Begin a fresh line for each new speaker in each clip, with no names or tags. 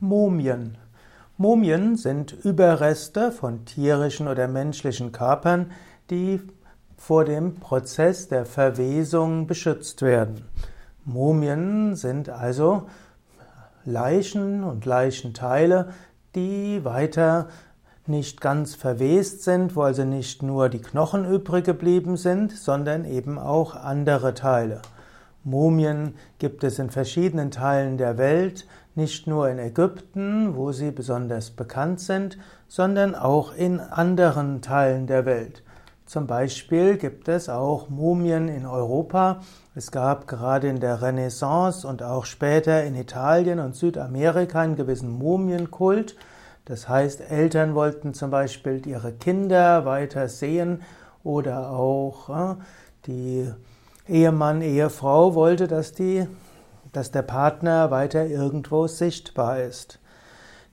Mumien. Mumien sind Überreste von tierischen oder menschlichen Körpern, die vor dem Prozess der Verwesung beschützt werden. Mumien sind also Leichen und Leichenteile, die weiter nicht ganz verwest sind, wo also nicht nur die Knochen übrig geblieben sind, sondern eben auch andere Teile. Mumien gibt es in verschiedenen Teilen der Welt, nicht nur in Ägypten, wo sie besonders bekannt sind, sondern auch in anderen Teilen der Welt. Zum Beispiel gibt es auch Mumien in Europa. Es gab gerade in der Renaissance und auch später in Italien und Südamerika einen gewissen Mumienkult. Das heißt, Eltern wollten zum Beispiel ihre Kinder weiter sehen oder auch äh, die Ehemann, Ehefrau wollte, dass, die, dass der Partner weiter irgendwo sichtbar ist.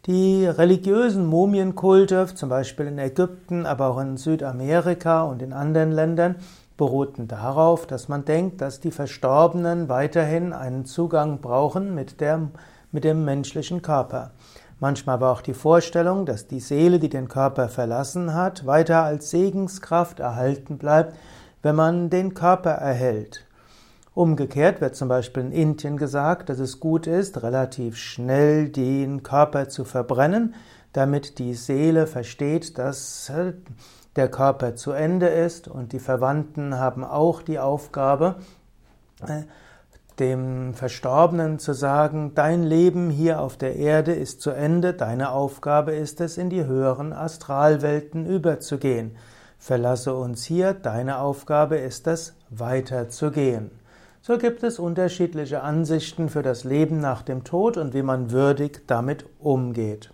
Die religiösen Mumienkulte, zum Beispiel in Ägypten, aber auch in Südamerika und in anderen Ländern, beruhten darauf, dass man denkt, dass die Verstorbenen weiterhin einen Zugang brauchen mit, der, mit dem menschlichen Körper. Manchmal aber auch die Vorstellung, dass die Seele, die den Körper verlassen hat, weiter als Segenskraft erhalten bleibt, wenn man den Körper erhält. Umgekehrt wird zum Beispiel in Indien gesagt, dass es gut ist, relativ schnell den Körper zu verbrennen, damit die Seele versteht, dass der Körper zu Ende ist und die Verwandten haben auch die Aufgabe, äh, dem Verstorbenen zu sagen, dein Leben hier auf der Erde ist zu Ende, deine Aufgabe ist es, in die höheren Astralwelten überzugehen. Verlasse uns hier, deine Aufgabe ist es, weiterzugehen. So gibt es unterschiedliche Ansichten für das Leben nach dem Tod und wie man würdig damit umgeht.